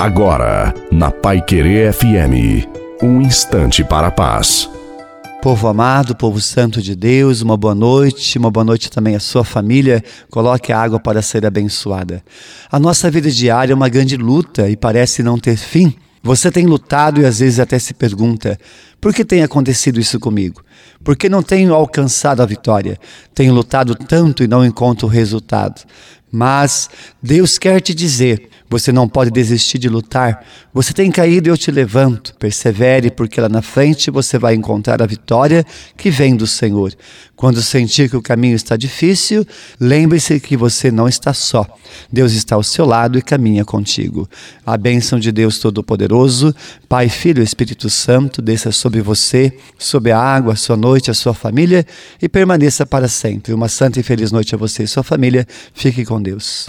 Agora, na Pai Querer FM, um instante para a paz. Povo amado, povo santo de Deus, uma boa noite, uma boa noite também à sua família. Coloque a água para ser abençoada. A nossa vida diária é uma grande luta e parece não ter fim. Você tem lutado e às vezes até se pergunta: por que tem acontecido isso comigo? Por que não tenho alcançado a vitória? Tenho lutado tanto e não encontro o resultado. Mas Deus quer te dizer: você não pode desistir de lutar. Você tem caído e eu te levanto. Persevere, porque lá na frente você vai encontrar a vitória que vem do Senhor. Quando sentir que o caminho está difícil, lembre-se que você não está só. Deus está ao seu lado e caminha contigo. A bênção de Deus Todo-Poderoso, Pai, Filho e Espírito Santo, desça sobre você, sobre a água, a sua noite, a sua família e permaneça para sempre. Uma santa e feliz noite a você e sua família. Fique com Deus.